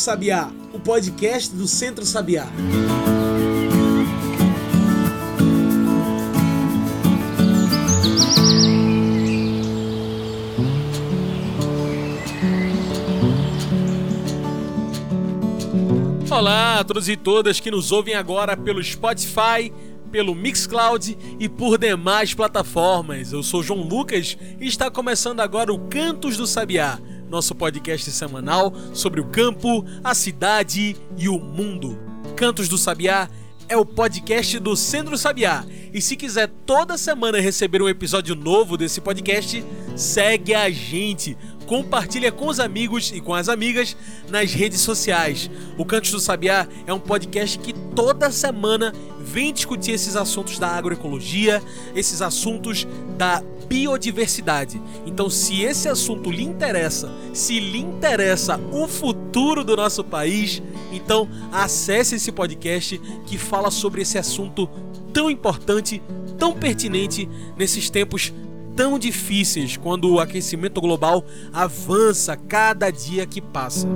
Sabiá, o podcast do Centro Sabiá. Olá a todos e todas que nos ouvem agora pelo Spotify, pelo Mixcloud e por demais plataformas. Eu sou João Lucas e está começando agora o Cantos do Sabiá, nosso podcast semanal sobre o campo, a cidade e o mundo. Cantos do Sabiá é o podcast do Centro Sabiá. E se quiser toda semana receber um episódio novo desse podcast, segue a gente compartilha com os amigos e com as amigas nas redes sociais. O Cantos do Sabiá é um podcast que toda semana vem discutir esses assuntos da agroecologia, esses assuntos da biodiversidade. Então, se esse assunto lhe interessa, se lhe interessa o futuro do nosso país, então acesse esse podcast que fala sobre esse assunto tão importante, tão pertinente nesses tempos tão difíceis quando o aquecimento global avança cada dia que passa.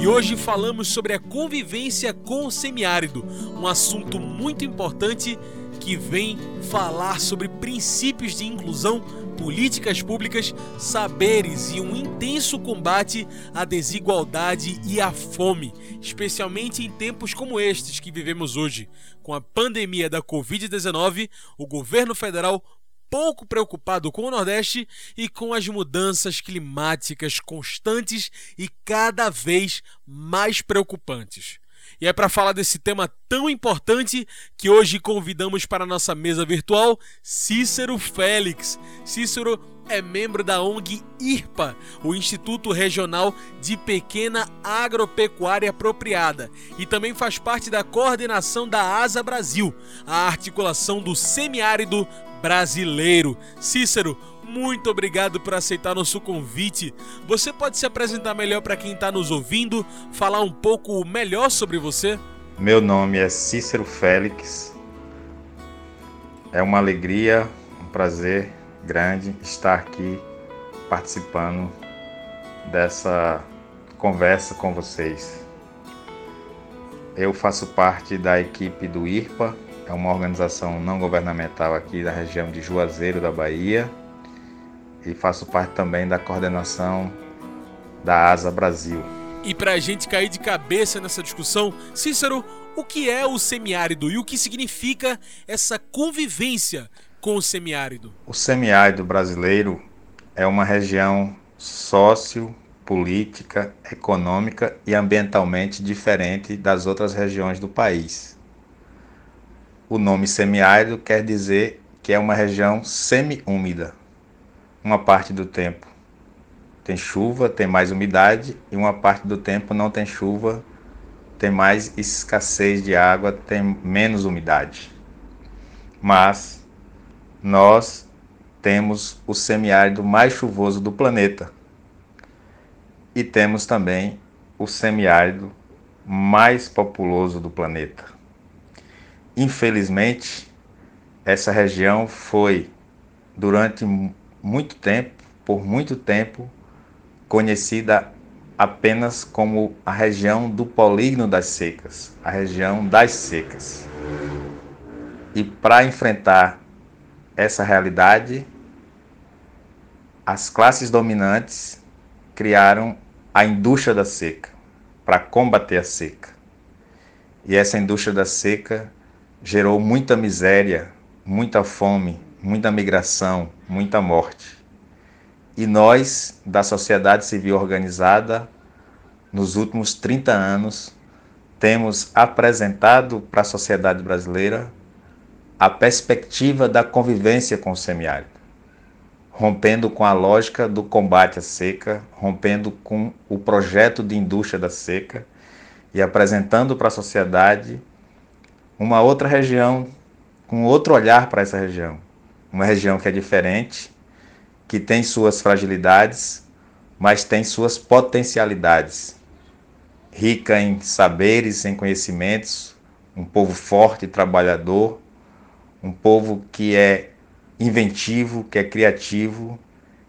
E hoje falamos sobre a convivência com o semiárido, um assunto muito importante que vem falar sobre princípios de inclusão, políticas públicas, saberes e um intenso combate à desigualdade e à fome, especialmente em tempos como estes que vivemos hoje. Com a pandemia da Covid-19, o governo federal pouco preocupado com o Nordeste e com as mudanças climáticas constantes e cada vez mais preocupantes. E é para falar desse tema tão importante que hoje convidamos para a nossa mesa virtual Cícero Félix. Cícero é membro da ONG IRPA, o Instituto Regional de Pequena Agropecuária Apropriada, e também faz parte da coordenação da ASA Brasil, a articulação do semiárido brasileiro. Cícero, muito obrigado por aceitar nosso convite. Você pode se apresentar melhor para quem está nos ouvindo, falar um pouco melhor sobre você? Meu nome é Cícero Félix. É uma alegria, um prazer grande estar aqui participando dessa conversa com vocês. Eu faço parte da equipe do IRPA, é uma organização não governamental aqui da região de Juazeiro da Bahia e faço parte também da coordenação da ASA Brasil. E para a gente cair de cabeça nessa discussão, Cícero, o que é o semiárido e o que significa essa convivência com o semiárido? O semiárido brasileiro é uma região sócio, política, econômica e ambientalmente diferente das outras regiões do país. O nome semiárido quer dizer que é uma região semi-úmida. Uma parte do tempo tem chuva, tem mais umidade, e uma parte do tempo não tem chuva, tem mais escassez de água, tem menos umidade. Mas nós temos o semiárido mais chuvoso do planeta. E temos também o semiárido mais populoso do planeta. Infelizmente, essa região foi, durante muito tempo, por muito tempo, conhecida apenas como a região do polígono das secas, a região das secas. E para enfrentar essa realidade, as classes dominantes criaram a indústria da seca para combater a seca. E essa indústria da seca gerou muita miséria, muita fome, muita migração, muita morte. E nós, da sociedade civil organizada, nos últimos 30 anos, temos apresentado para a sociedade brasileira a perspectiva da convivência com o semiárido, rompendo com a lógica do combate à seca, rompendo com o projeto de indústria da seca e apresentando para a sociedade uma outra região, com outro olhar para essa região. Uma região que é diferente, que tem suas fragilidades, mas tem suas potencialidades. Rica em saberes, em conhecimentos, um povo forte trabalhador, um povo que é inventivo, que é criativo,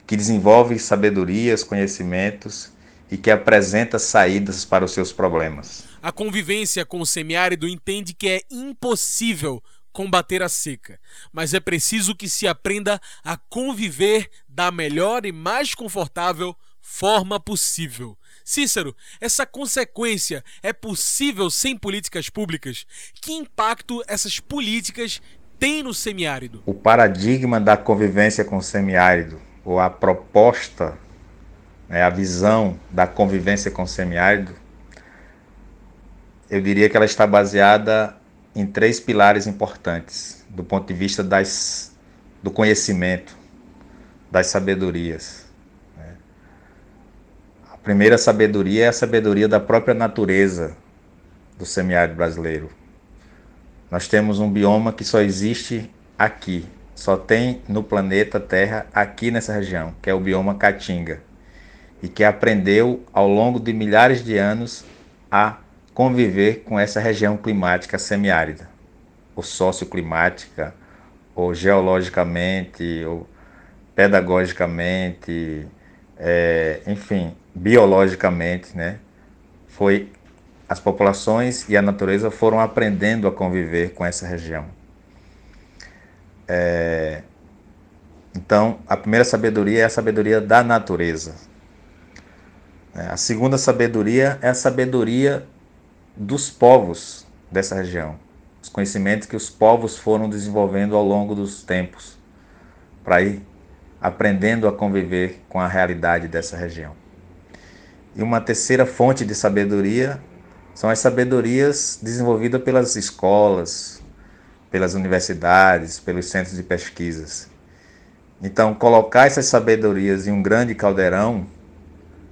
que desenvolve sabedorias, conhecimentos e que apresenta saídas para os seus problemas. A convivência com o semiárido entende que é impossível combater a seca, mas é preciso que se aprenda a conviver da melhor e mais confortável forma possível. Cícero, essa consequência é possível sem políticas públicas? Que impacto essas políticas têm no semiárido? O paradigma da convivência com o semiárido, ou a proposta, né, a visão da convivência com o semiárido, eu diria que ela está baseada em três pilares importantes do ponto de vista das, do conhecimento, das sabedorias. Né. A primeira sabedoria é a sabedoria da própria natureza do semiárido brasileiro. Nós temos um bioma que só existe aqui, só tem no planeta Terra, aqui nessa região, que é o bioma Caatinga, e que aprendeu ao longo de milhares de anos a conviver com essa região climática semiárida, ou socioclimática, ou geologicamente, ou pedagogicamente, é, enfim, biologicamente, né? Foi as populações e a natureza foram aprendendo a conviver com essa região. É, então, a primeira sabedoria é a sabedoria da natureza. É, a segunda sabedoria é a sabedoria dos povos dessa região, os conhecimentos que os povos foram desenvolvendo ao longo dos tempos, para ir aprendendo a conviver com a realidade dessa região. E uma terceira fonte de sabedoria são as sabedorias desenvolvidas pelas escolas, pelas universidades, pelos centros de pesquisas. Então, colocar essas sabedorias em um grande caldeirão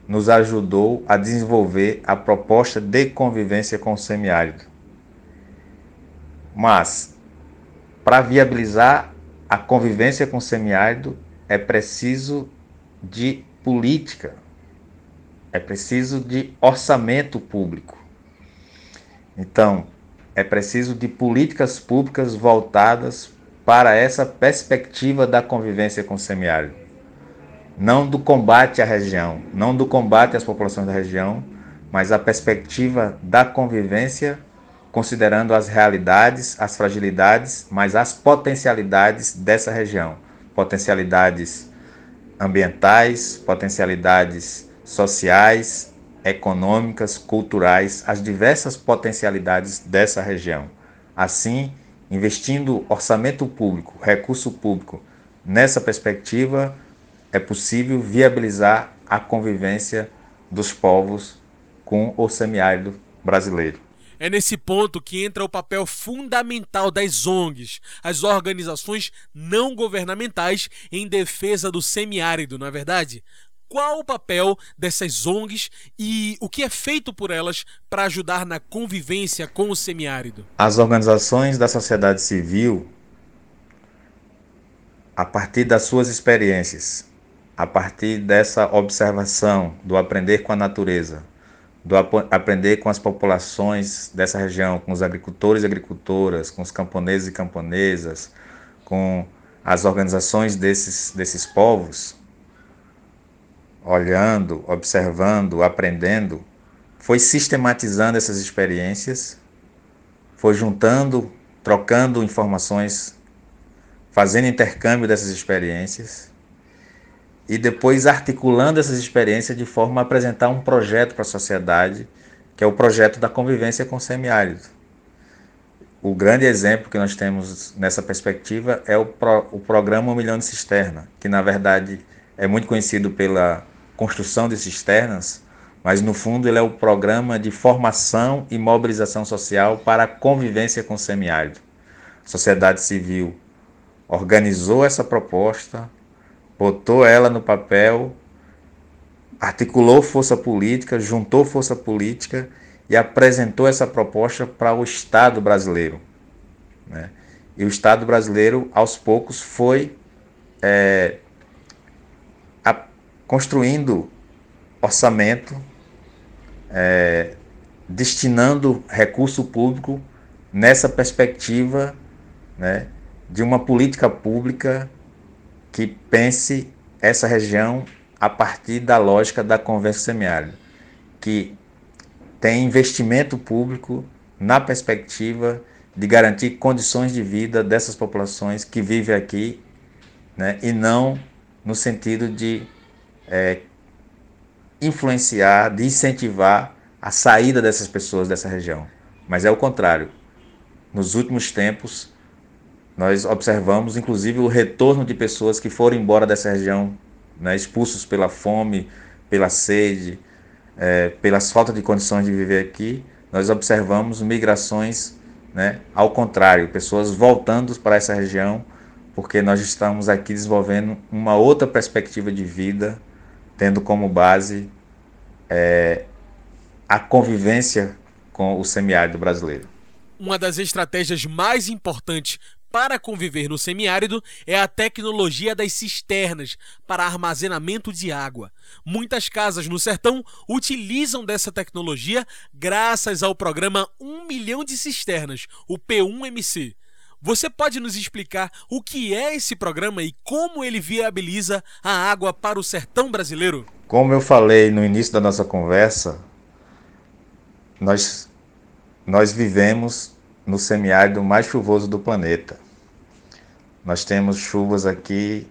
nos ajudou a desenvolver a proposta de convivência com o semiárido. Mas, para viabilizar a convivência com o semiárido, é preciso de política, é preciso de orçamento público. Então, é preciso de políticas públicas voltadas para essa perspectiva da convivência com o semiárido não do combate à região, não do combate às populações da região, mas a perspectiva da convivência, considerando as realidades, as fragilidades, mas as potencialidades dessa região, potencialidades ambientais, potencialidades sociais, econômicas, culturais, as diversas potencialidades dessa região. Assim, investindo orçamento público, recurso público nessa perspectiva, é possível viabilizar a convivência dos povos com o semiárido brasileiro. É nesse ponto que entra o papel fundamental das ONGs, as organizações não governamentais em defesa do semiárido, não é verdade? Qual o papel dessas ONGs e o que é feito por elas para ajudar na convivência com o semiárido? As organizações da sociedade civil, a partir das suas experiências, a partir dessa observação do aprender com a natureza, do ap aprender com as populações dessa região, com os agricultores e agricultoras, com os camponeses e camponesas, com as organizações desses, desses povos, olhando, observando, aprendendo, foi sistematizando essas experiências, foi juntando, trocando informações, fazendo intercâmbio dessas experiências e depois articulando essas experiências de forma a apresentar um projeto para a sociedade, que é o projeto da convivência com o semiárido. O grande exemplo que nós temos nessa perspectiva é o, pro, o programa Um Milhão de Cisterna, que na verdade é muito conhecido pela construção de cisternas, mas no fundo ele é o programa de formação e mobilização social para a convivência com o semiárido. A sociedade civil organizou essa proposta, botou ela no papel, articulou força política, juntou força política e apresentou essa proposta para o Estado brasileiro. Né? E o Estado brasileiro, aos poucos, foi é, a, construindo orçamento, é, destinando recurso público nessa perspectiva né, de uma política pública que pense essa região a partir da lógica da conversa semiárida. que tem investimento público na perspectiva de garantir condições de vida dessas populações que vivem aqui, né, e não no sentido de é, influenciar, de incentivar a saída dessas pessoas dessa região. Mas é o contrário. Nos últimos tempos, nós observamos, inclusive, o retorno de pessoas que foram embora dessa região, né, expulsos pela fome, pela sede, é, pelas faltas de condições de viver aqui. Nós observamos migrações, né, ao contrário, pessoas voltando para essa região, porque nós estamos aqui desenvolvendo uma outra perspectiva de vida, tendo como base é, a convivência com o semiárido brasileiro. Uma das estratégias mais importantes para conviver no semiárido é a tecnologia das cisternas para armazenamento de água. Muitas casas no sertão utilizam dessa tecnologia graças ao programa 1 milhão de cisternas, o P1MC. Você pode nos explicar o que é esse programa e como ele viabiliza a água para o sertão brasileiro? Como eu falei no início da nossa conversa, nós, nós vivemos no semiárido mais chuvoso do planeta. Nós temos chuvas aqui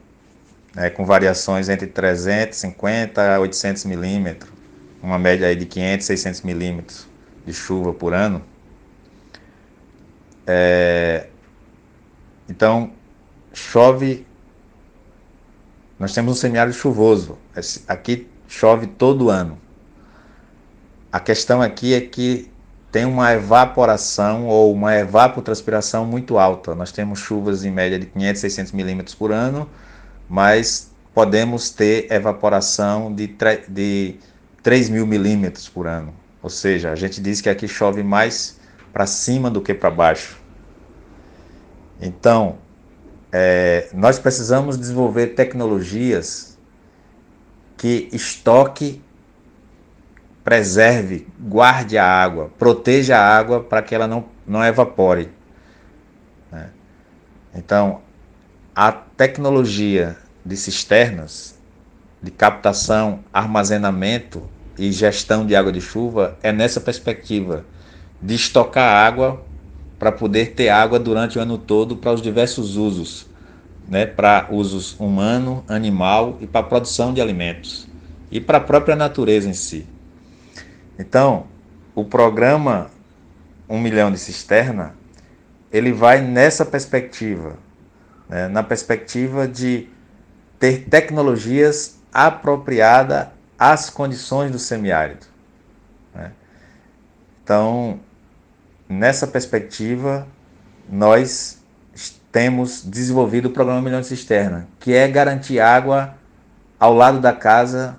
né, com variações entre 350 a 800 milímetros, uma média aí de 500, 600 milímetros de chuva por ano. É, então, chove. Nós temos um semiárido chuvoso. Aqui chove todo ano. A questão aqui é que tem uma evaporação ou uma evapotranspiração muito alta. Nós temos chuvas em média de 500, 600 milímetros por ano, mas podemos ter evaporação de, de 3 mil milímetros por ano. Ou seja, a gente diz que aqui chove mais para cima do que para baixo. Então, é, nós precisamos desenvolver tecnologias que estoque preserve, guarde a água, proteja a água para que ela não, não evapore. Né? Então, a tecnologia de cisternas, de captação, armazenamento e gestão de água de chuva é nessa perspectiva de estocar água para poder ter água durante o ano todo para os diversos usos, né? para usos humano, animal e para produção de alimentos e para a própria natureza em si. Então, o programa Um Milhão de Cisterna, ele vai nessa perspectiva, né? na perspectiva de ter tecnologias apropriadas às condições do semiárido. Né? Então, nessa perspectiva, nós temos desenvolvido o programa Milhão de Cisterna, que é garantir água ao lado da casa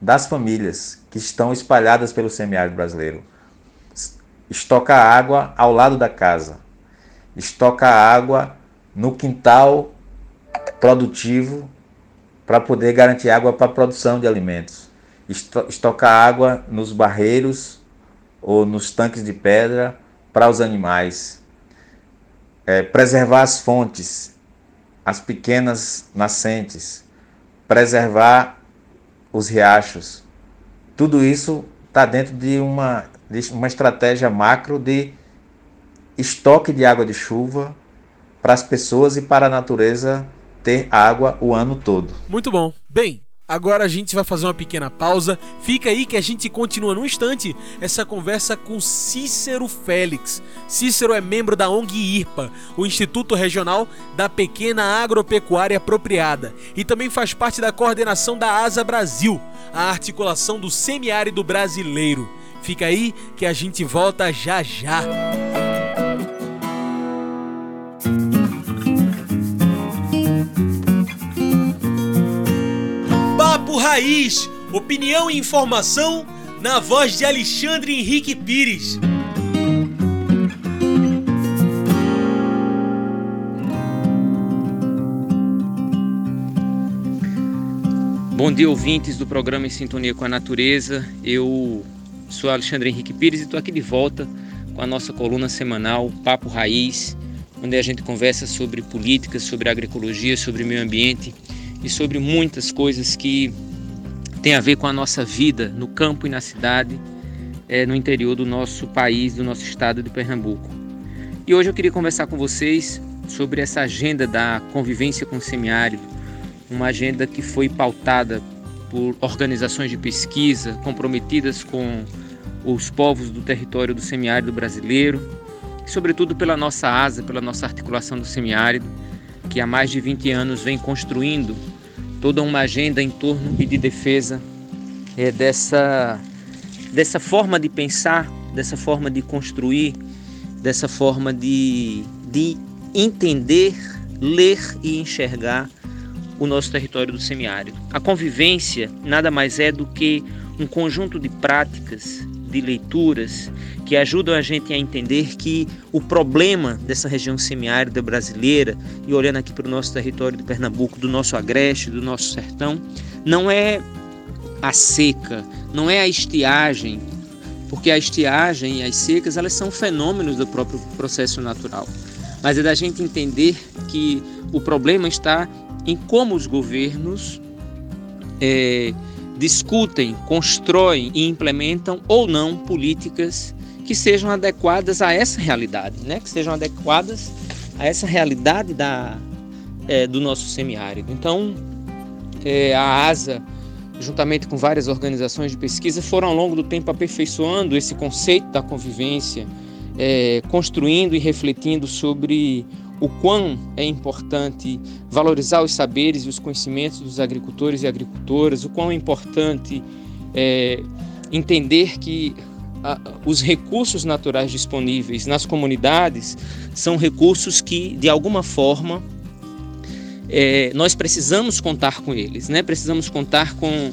das famílias que estão espalhadas pelo semiárido brasileiro. Estoca água ao lado da casa. Estoca água no quintal produtivo para poder garantir água para a produção de alimentos. Estoca água nos barreiros ou nos tanques de pedra para os animais. É, preservar as fontes, as pequenas nascentes. Preservar os riachos. Tudo isso está dentro de uma, de uma estratégia macro de estoque de água de chuva para as pessoas e para a natureza ter água o ano todo. Muito bom. Bem, Agora a gente vai fazer uma pequena pausa. Fica aí que a gente continua num instante essa conversa com Cícero Félix. Cícero é membro da ONG IRPA, o Instituto Regional da Pequena Agropecuária Apropriada, e também faz parte da coordenação da ASA Brasil, a articulação do semiárido brasileiro. Fica aí que a gente volta já já. Papo Raiz, opinião e informação na voz de Alexandre Henrique Pires. Bom dia, ouvintes do programa Em Sintonia com a Natureza. Eu sou Alexandre Henrique Pires e estou aqui de volta com a nossa coluna semanal Papo Raiz, onde a gente conversa sobre políticas, sobre agroecologia, sobre meio ambiente e sobre muitas coisas que tem a ver com a nossa vida no campo e na cidade, é, no interior do nosso país, do nosso estado de Pernambuco. E hoje eu queria conversar com vocês sobre essa agenda da convivência com o semiárido, uma agenda que foi pautada por organizações de pesquisa comprometidas com os povos do território do semiárido brasileiro, sobretudo pela nossa asa, pela nossa articulação do semiárido, que há mais de 20 anos vem construindo toda uma agenda em torno e de defesa é, dessa, dessa forma de pensar, dessa forma de construir, dessa forma de, de entender, ler e enxergar o nosso território do semiárido. A convivência nada mais é do que um conjunto de práticas, de leituras que ajudam a gente a entender que o problema dessa região semiárida brasileira, e olhando aqui para o nosso território de Pernambuco, do nosso agreste, do nosso sertão, não é a seca, não é a estiagem, porque a estiagem e as secas elas são fenômenos do próprio processo natural. Mas é da gente entender que o problema está em como os governos é, discutem, constroem e implementam ou não políticas que sejam adequadas a essa realidade, né? que sejam adequadas a essa realidade da, é, do nosso semiárido. Então, é, a ASA, juntamente com várias organizações de pesquisa, foram ao longo do tempo aperfeiçoando esse conceito da convivência, é, construindo e refletindo sobre o quão é importante valorizar os saberes e os conhecimentos dos agricultores e agricultoras, o quão é importante é, entender que a, os recursos naturais disponíveis nas comunidades são recursos que, de alguma forma, é, nós precisamos contar com eles, né? precisamos contar com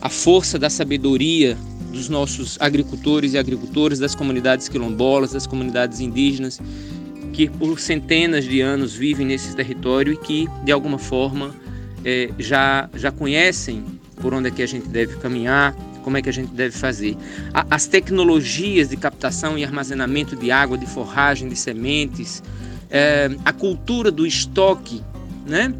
a força da sabedoria dos nossos agricultores e agricultoras, das comunidades quilombolas, das comunidades indígenas, que por centenas de anos vivem nesse território e que, de alguma forma, é, já, já conhecem por onde é que a gente deve caminhar, como é que a gente deve fazer. as tecnologias de captação e armazenamento de água, de forragem, de sementes, é, a cultura do estoque, né?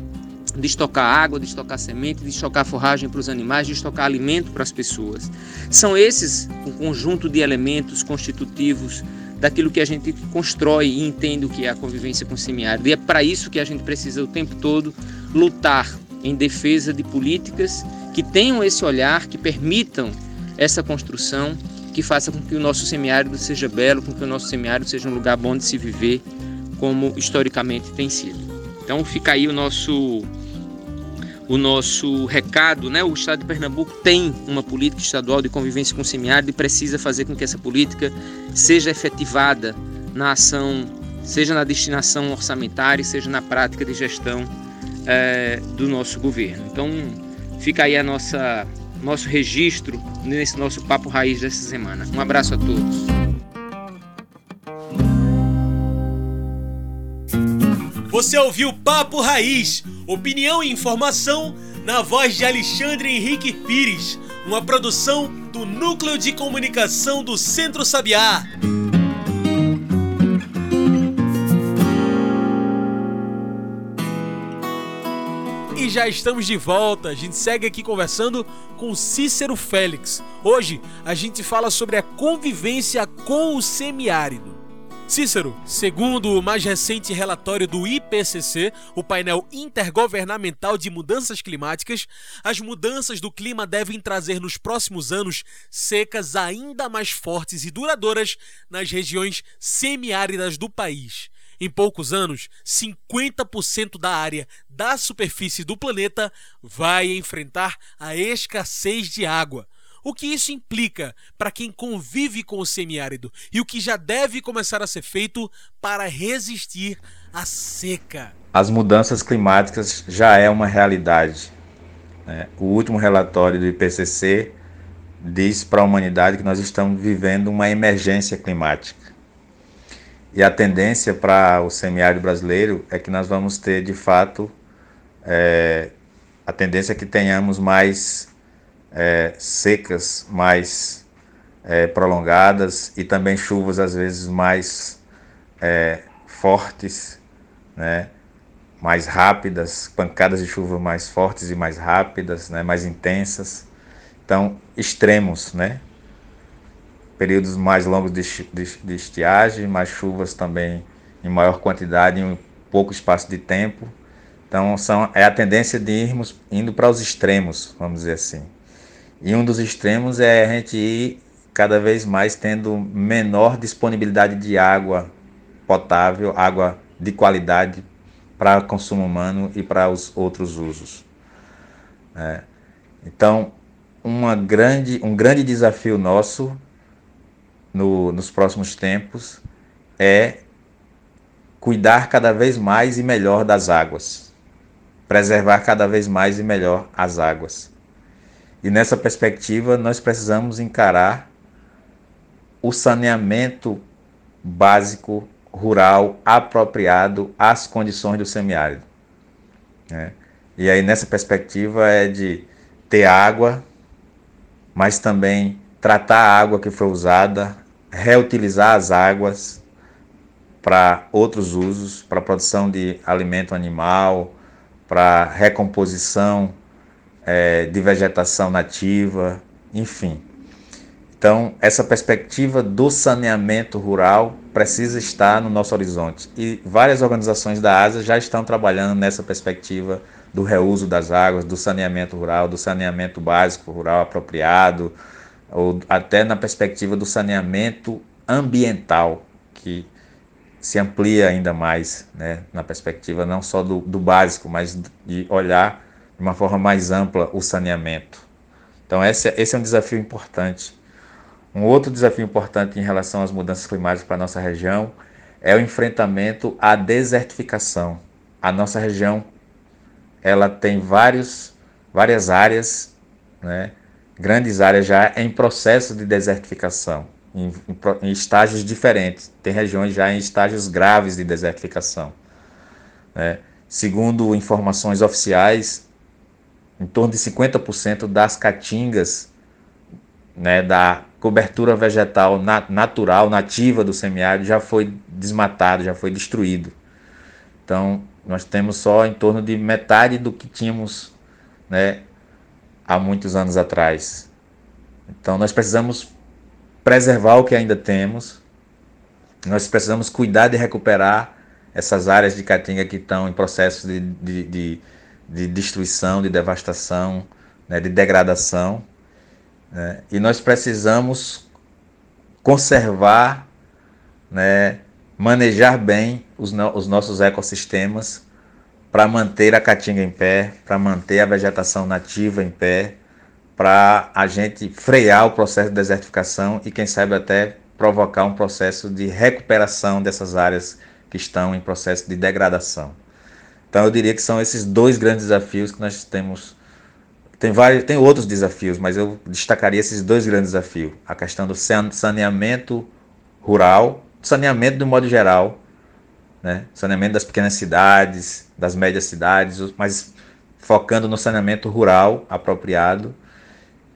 de estocar água, de estocar semente, de estocar forragem para os animais, de estocar alimento para as pessoas. São esses um conjunto de elementos constitutivos daquilo que a gente constrói e entende o que é a convivência com o semiárido. E é para isso que a gente precisa o tempo todo lutar em defesa de políticas que tenham esse olhar, que permitam essa construção, que faça com que o nosso semiárido seja belo, com que o nosso semiárido seja um lugar bom de se viver, como historicamente tem sido. Então fica aí o nosso o nosso recado, né? O Estado de Pernambuco tem uma política estadual de convivência com o semiárido e precisa fazer com que essa política seja efetivada na ação, seja na destinação orçamentária, seja na prática de gestão é, do nosso governo. Então, fica aí a nossa nosso registro nesse nosso papo raiz dessa semana. Um abraço a todos. Você ouviu Papo Raiz Opinião e informação na voz de Alexandre Henrique Pires, uma produção do Núcleo de Comunicação do Centro Sabiá. E já estamos de volta. A gente segue aqui conversando com Cícero Félix. Hoje a gente fala sobre a convivência com o semiárido. Cícero, segundo o mais recente relatório do IPCC, o painel intergovernamental de mudanças climáticas, as mudanças do clima devem trazer nos próximos anos secas ainda mais fortes e duradouras nas regiões semiáridas do país. Em poucos anos, 50% da área da superfície do planeta vai enfrentar a escassez de água o que isso implica para quem convive com o semiárido e o que já deve começar a ser feito para resistir à seca. As mudanças climáticas já é uma realidade. Né? O último relatório do IPCC diz para a humanidade que nós estamos vivendo uma emergência climática. E a tendência para o semiárido brasileiro é que nós vamos ter, de fato, é, a tendência é que tenhamos mais é, secas mais é, prolongadas e também chuvas às vezes mais é, fortes, né? mais rápidas, pancadas de chuva mais fortes e mais rápidas, né? mais intensas. Então, extremos, né? Períodos mais longos de, de, de estiagem, mais chuvas também em maior quantidade em pouco espaço de tempo. Então, são, é a tendência de irmos indo para os extremos, vamos dizer assim. E um dos extremos é a gente ir cada vez mais tendo menor disponibilidade de água potável, água de qualidade para consumo humano e para os outros usos. É. Então, uma grande, um grande desafio nosso no, nos próximos tempos é cuidar cada vez mais e melhor das águas, preservar cada vez mais e melhor as águas. E nessa perspectiva, nós precisamos encarar o saneamento básico rural apropriado às condições do semiárido. Né? E aí, nessa perspectiva, é de ter água, mas também tratar a água que foi usada, reutilizar as águas para outros usos, para produção de alimento animal, para recomposição é, de vegetação nativa, enfim. Então, essa perspectiva do saneamento rural precisa estar no nosso horizonte. E várias organizações da ASA já estão trabalhando nessa perspectiva do reuso das águas, do saneamento rural, do saneamento básico rural apropriado, ou até na perspectiva do saneamento ambiental, que se amplia ainda mais, né, na perspectiva não só do, do básico, mas de olhar de uma forma mais ampla o saneamento. Então, esse, esse é um desafio importante. Um outro desafio importante em relação às mudanças climáticas para a nossa região é o enfrentamento à desertificação. A nossa região ela tem vários, várias áreas, né, grandes áreas já em processo de desertificação, em, em, em estágios diferentes. Tem regiões já em estágios graves de desertificação. Né. Segundo informações oficiais, em torno de 50% das caatingas né, da cobertura vegetal nat natural, nativa do semiárido, já foi desmatado, já foi destruído. Então, nós temos só em torno de metade do que tínhamos né, há muitos anos atrás. Então, nós precisamos preservar o que ainda temos, nós precisamos cuidar de recuperar essas áreas de caatinga que estão em processo de, de, de, de destruição, de devastação, né, de degradação né? E nós precisamos conservar, né, manejar bem os, no, os nossos ecossistemas para manter a caatinga em pé, para manter a vegetação nativa em pé, para a gente frear o processo de desertificação e, quem sabe, até provocar um processo de recuperação dessas áreas que estão em processo de degradação. Então, eu diria que são esses dois grandes desafios que nós temos tem, vários, tem outros desafios, mas eu destacaria esses dois grandes desafios. A questão do saneamento rural, saneamento do modo geral, né? saneamento das pequenas cidades, das médias cidades, mas focando no saneamento rural apropriado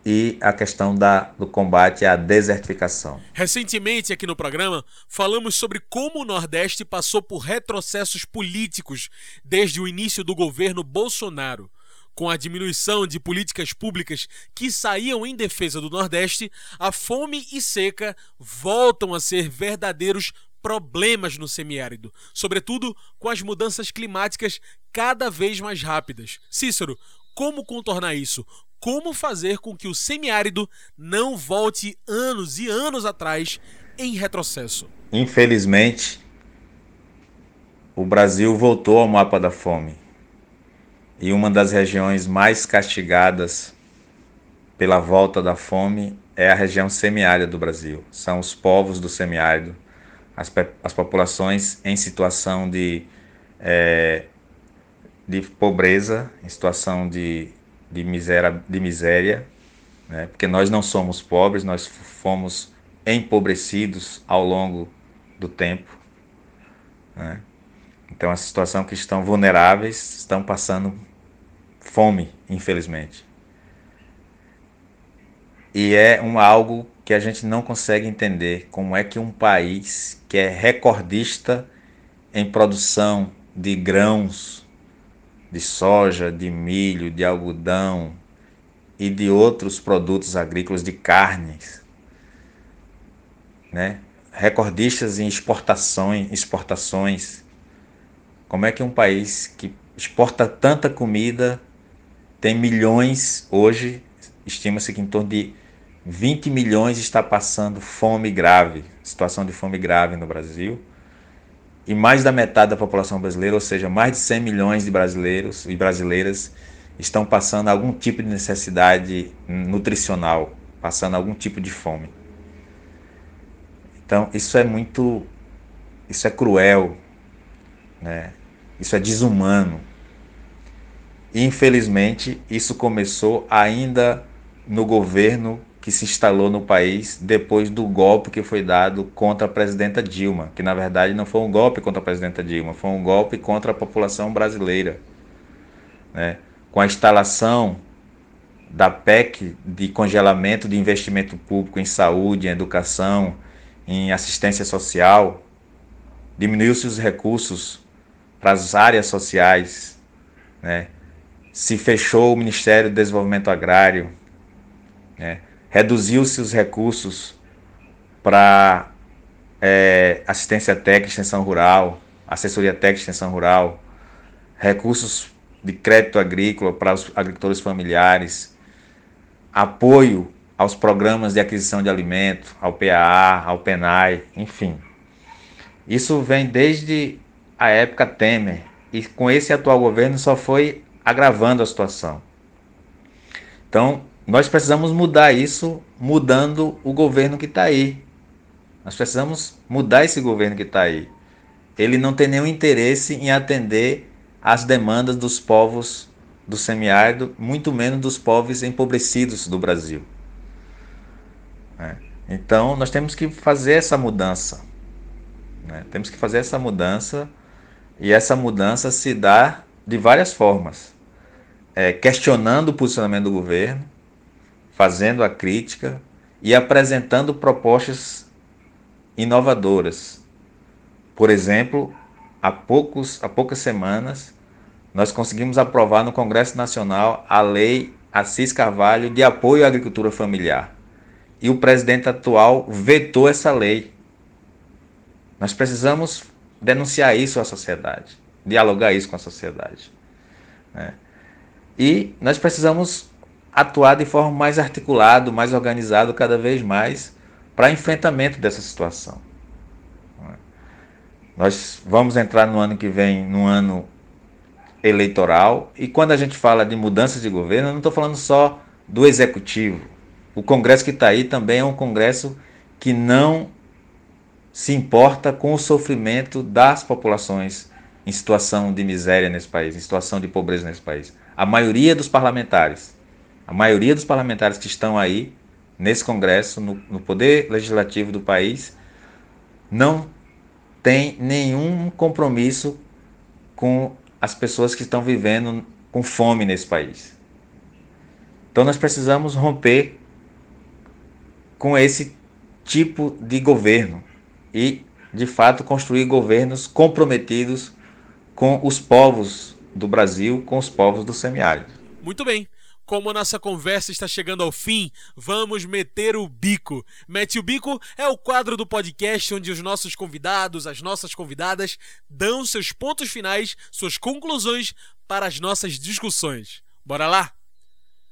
e a questão da, do combate à desertificação. Recentemente, aqui no programa, falamos sobre como o Nordeste passou por retrocessos políticos desde o início do governo Bolsonaro. Com a diminuição de políticas públicas que saíam em defesa do Nordeste, a fome e seca voltam a ser verdadeiros problemas no semiárido, sobretudo com as mudanças climáticas cada vez mais rápidas. Cícero, como contornar isso? Como fazer com que o semiárido não volte anos e anos atrás em retrocesso? Infelizmente, o Brasil voltou ao mapa da fome e uma das regiões mais castigadas pela volta da fome é a região semiárida do Brasil. São os povos do semiárido, as, as populações em situação de, é, de pobreza, em situação de, de miséria, de miséria né? porque nós não somos pobres, nós fomos empobrecidos ao longo do tempo. Né? Então, a situação que estão vulneráveis estão passando fome, infelizmente. E é um algo que a gente não consegue entender como é que um país que é recordista em produção de grãos, de soja, de milho, de algodão, e de outros produtos agrícolas de carnes, né? recordistas em exportações, exportações. Como é que um país que exporta tanta comida tem milhões hoje, estima-se que em torno de 20 milhões está passando fome grave, situação de fome grave no Brasil. E mais da metade da população brasileira, ou seja, mais de 100 milhões de brasileiros e brasileiras estão passando algum tipo de necessidade nutricional, passando algum tipo de fome. Então, isso é muito. Isso é cruel, né? isso é desumano. E, infelizmente, isso começou ainda no governo que se instalou no país depois do golpe que foi dado contra a presidenta Dilma, que na verdade não foi um golpe contra a presidenta Dilma, foi um golpe contra a população brasileira. Né? Com a instalação da PEC de congelamento de investimento público em saúde, em educação, em assistência social, diminuiu-se os recursos para as áreas sociais, né? se fechou o Ministério do Desenvolvimento Agrário, né? Reduziu-se os recursos para é, assistência técnica, extensão rural, assessoria técnica, extensão rural, recursos de crédito agrícola para os agricultores familiares, apoio aos programas de aquisição de alimento, ao PAA, ao PENAI, enfim. Isso vem desde a época Temer e com esse atual governo só foi agravando a situação. Então, nós precisamos mudar isso mudando o governo que está aí. Nós precisamos mudar esse governo que está aí. Ele não tem nenhum interesse em atender às demandas dos povos do semiárido, muito menos dos povos empobrecidos do Brasil. Né? Então, nós temos que fazer essa mudança. Né? Temos que fazer essa mudança e essa mudança se dá de várias formas. É, questionando o posicionamento do governo, fazendo a crítica e apresentando propostas inovadoras. Por exemplo, há, poucos, há poucas semanas, nós conseguimos aprovar no Congresso Nacional a Lei Assis Carvalho de apoio à agricultura familiar e o presidente atual vetou essa lei. Nós precisamos denunciar isso à sociedade, dialogar isso com a sociedade. Né? E nós precisamos atuar de forma mais articulada, mais organizada, cada vez mais, para enfrentamento dessa situação. Nós vamos entrar no ano que vem, no ano eleitoral, e quando a gente fala de mudanças de governo, eu não estou falando só do executivo, o Congresso que está aí também é um Congresso que não se importa com o sofrimento das populações em situação de miséria nesse país, em situação de pobreza nesse país. A maioria dos parlamentares, a maioria dos parlamentares que estão aí nesse Congresso, no, no poder legislativo do país, não tem nenhum compromisso com as pessoas que estão vivendo com fome nesse país. Então nós precisamos romper com esse tipo de governo e, de fato, construir governos comprometidos com os povos do Brasil, com os povos do semiárido. Muito bem. Como nossa conversa está chegando ao fim, vamos meter o bico. Mete o bico é o quadro do podcast onde os nossos convidados, as nossas convidadas, dão seus pontos finais, suas conclusões para as nossas discussões. Bora lá?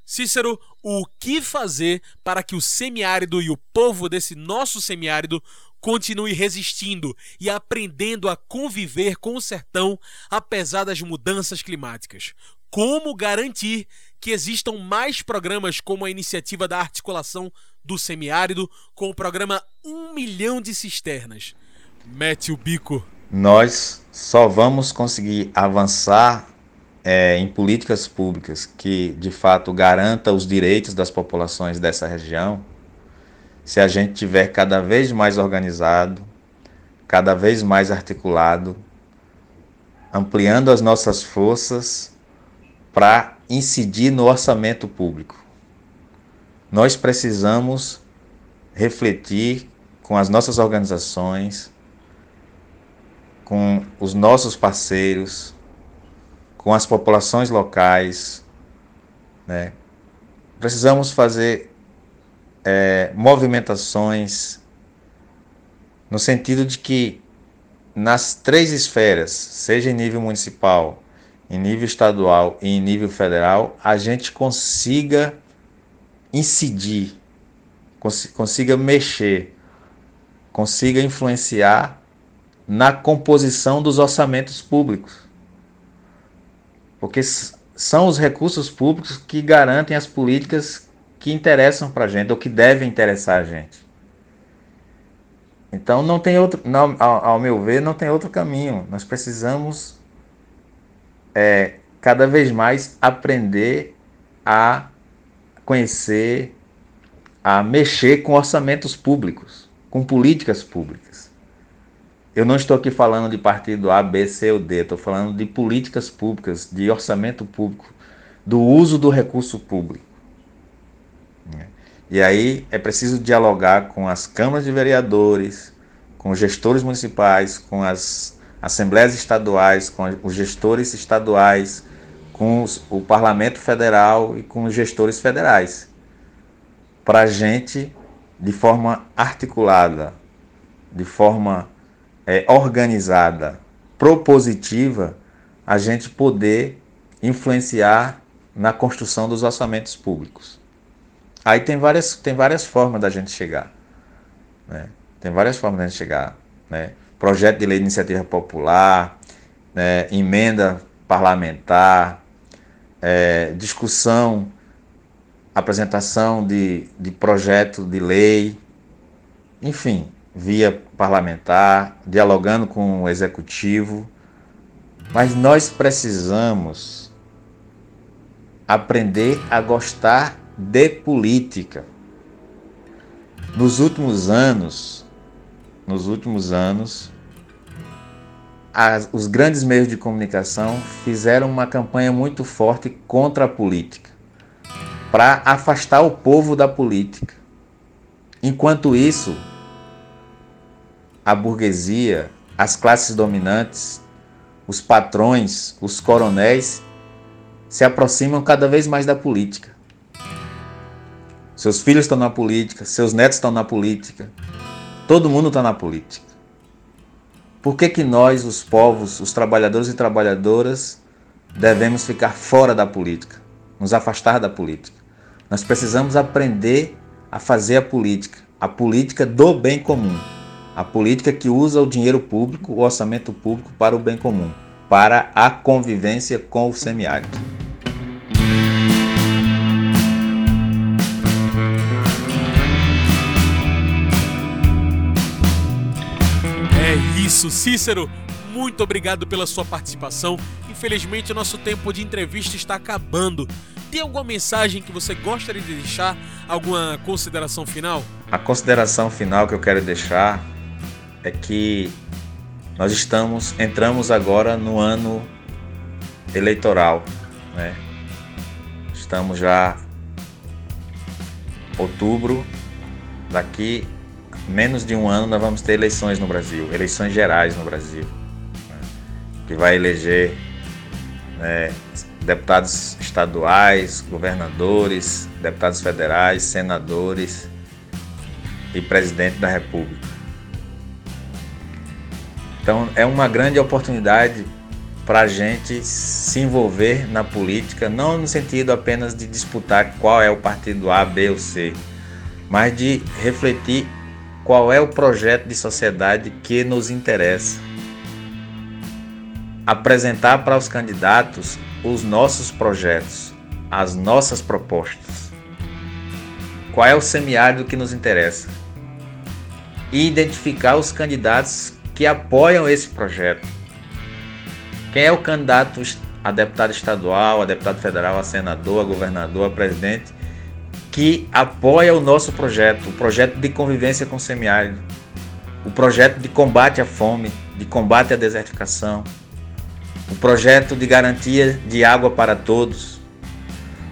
Cícero, o que fazer para que o semiárido e o povo desse nosso semiárido continue resistindo e aprendendo a conviver com o sertão apesar das mudanças climáticas? Como garantir que existam mais programas como a iniciativa da articulação do semiárido com o programa 1 milhão de cisternas? Mete o bico. Nós só vamos conseguir avançar é, em políticas públicas que de fato garanta os direitos das populações dessa região, se a gente tiver cada vez mais organizado, cada vez mais articulado, ampliando as nossas forças para incidir no orçamento público. Nós precisamos refletir com as nossas organizações, com os nossos parceiros, com as populações locais, né, precisamos fazer é, movimentações no sentido de que nas três esferas, seja em nível municipal, em nível estadual e em nível federal, a gente consiga incidir, cons consiga mexer, consiga influenciar na composição dos orçamentos públicos. Porque são os recursos públicos que garantem as políticas que interessam para a gente ou que devem interessar a gente. Então não tem outro, não, ao, ao, meu ver, não tem outro caminho. Nós precisamos é, cada vez mais aprender a conhecer, a mexer com orçamentos públicos, com políticas públicas. Eu não estou aqui falando de partido A, B, C ou D, estou falando de políticas públicas, de orçamento público, do uso do recurso público. E aí é preciso dialogar com as câmaras de vereadores, com os gestores municipais, com as assembleias estaduais, com os gestores estaduais, com os, o parlamento federal e com os gestores federais. Para a gente, de forma articulada, de forma é, organizada, propositiva, a gente poder influenciar na construção dos orçamentos públicos. Aí tem várias, tem várias formas da gente chegar. Né? Tem várias formas da gente chegar. Né? Projeto de lei de iniciativa popular, né? emenda parlamentar, é, discussão, apresentação de, de projeto de lei, enfim, via parlamentar, dialogando com o executivo. Mas nós precisamos aprender a gostar de política. Nos últimos anos, nos últimos anos, as, os grandes meios de comunicação fizeram uma campanha muito forte contra a política, para afastar o povo da política. Enquanto isso, a burguesia, as classes dominantes, os patrões, os coronéis se aproximam cada vez mais da política. Seus filhos estão na política, seus netos estão na política, todo mundo está na política. Por que, que nós, os povos, os trabalhadores e trabalhadoras, devemos ficar fora da política, nos afastar da política? Nós precisamos aprender a fazer a política, a política do bem comum a política que usa o dinheiro público, o orçamento público para o bem comum, para a convivência com o semiárido. Isso, Cícero. Muito obrigado pela sua participação. Infelizmente, o nosso tempo de entrevista está acabando. Tem alguma mensagem que você gostaria de deixar? Alguma consideração final? A consideração final que eu quero deixar é que nós estamos entramos agora no ano eleitoral, né? Estamos já outubro, daqui menos de um ano nós vamos ter eleições no Brasil, eleições gerais no Brasil, né? que vai eleger né, deputados estaduais, governadores, deputados federais, senadores e presidente da República. Então é uma grande oportunidade para a gente se envolver na política, não no sentido apenas de disputar qual é o partido A, B ou C, mas de refletir qual é o projeto de sociedade que nos interessa. Apresentar para os candidatos os nossos projetos, as nossas propostas. Qual é o semiárido que nos interessa? E identificar os candidatos que apoiam esse projeto. Quem é o candidato a deputado estadual, a deputado federal, a senador, a governador, a presidente, que apoia o nosso projeto, o projeto de convivência com o semiárido, o projeto de combate à fome, de combate à desertificação, o projeto de garantia de água para todos,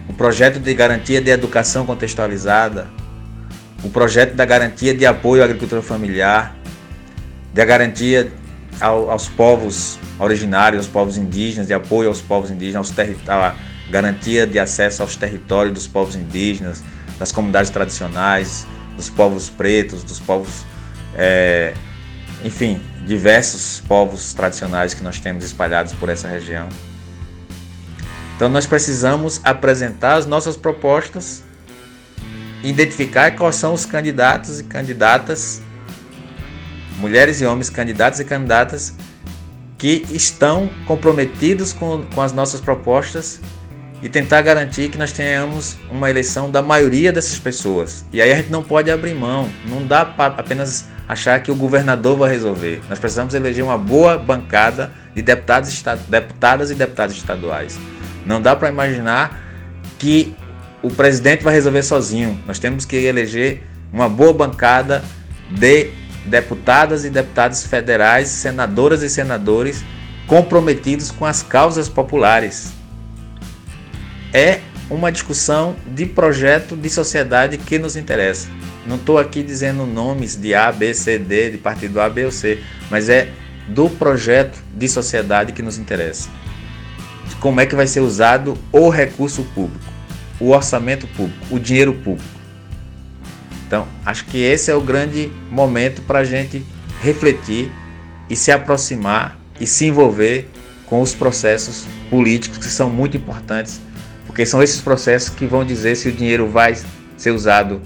o projeto de garantia de educação contextualizada, o projeto da garantia de apoio à agricultura familiar, de garantia ao, aos povos originários, aos povos indígenas, de apoio aos povos indígenas, aos garantia de acesso aos territórios dos povos indígenas, das comunidades tradicionais, dos povos pretos, dos povos, é, enfim, diversos povos tradicionais que nós temos espalhados por essa região. Então nós precisamos apresentar as nossas propostas, identificar quais são os candidatos e candidatas, mulheres e homens candidatos e candidatas que estão comprometidos com, com as nossas propostas e tentar garantir que nós tenhamos uma eleição da maioria dessas pessoas. E aí a gente não pode abrir mão, não dá para apenas achar que o governador vai resolver. Nós precisamos eleger uma boa bancada de deputados, deputadas e deputados estaduais. Não dá para imaginar que o presidente vai resolver sozinho. Nós temos que eleger uma boa bancada de deputadas e deputados federais, senadoras e senadores comprometidos com as causas populares. É uma discussão de projeto de sociedade que nos interessa. Não estou aqui dizendo nomes de A, B, C, D, de partido A, B ou C, mas é do projeto de sociedade que nos interessa de como é que vai ser usado o recurso público, o orçamento público, o dinheiro público. Então, acho que esse é o grande momento para a gente refletir e se aproximar e se envolver com os processos políticos que são muito importantes, porque são esses processos que vão dizer se o dinheiro vai ser usado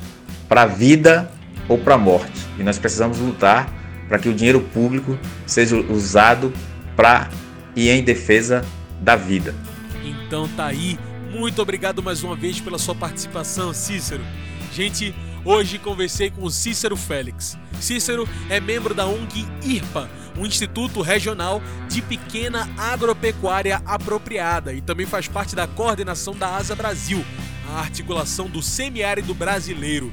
para a vida ou para a morte. E nós precisamos lutar para que o dinheiro público seja usado para e em defesa da vida. Então tá aí. Muito obrigado mais uma vez pela sua participação, Cícero. Gente, hoje conversei com Cícero Félix. Cícero é membro da ONG IRPA, um instituto regional de pequena agropecuária apropriada e também faz parte da coordenação da Asa Brasil, a articulação do semiárido brasileiro.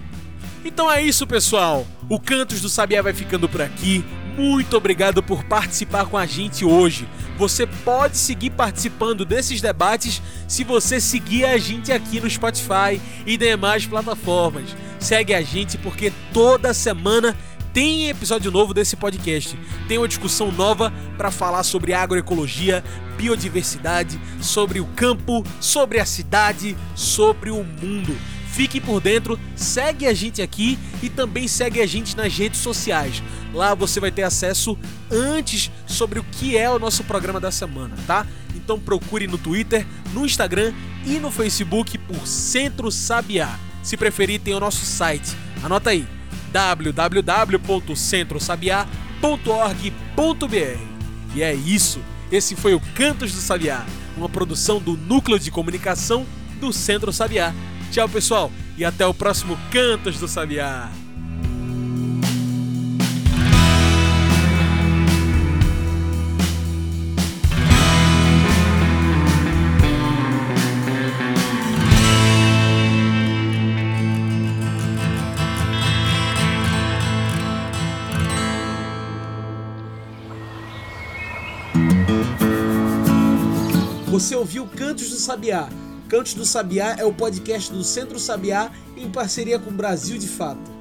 Então é isso, pessoal. O Cantos do Sabiá vai ficando por aqui. Muito obrigado por participar com a gente hoje. Você pode seguir participando desses debates se você seguir a gente aqui no Spotify e demais plataformas. Segue a gente porque toda semana tem episódio novo desse podcast. Tem uma discussão nova para falar sobre agroecologia, biodiversidade, sobre o campo, sobre a cidade, sobre o mundo. Fique por dentro, segue a gente aqui e também segue a gente nas redes sociais. Lá você vai ter acesso antes sobre o que é o nosso programa da semana, tá? Então procure no Twitter, no Instagram e no Facebook por Centro Sabiá. Se preferir, tem o nosso site. Anota aí: www.centrosabiá.org.br. E é isso. Esse foi o Cantos do Sabiá, uma produção do Núcleo de Comunicação do Centro Sabiá. Tchau, pessoal, e até o próximo Cantos do Sabiá. Você ouviu Cantos do Sabiá Cantos do Sabiá é o podcast do Centro Sabiá em parceria com Brasil de Fato.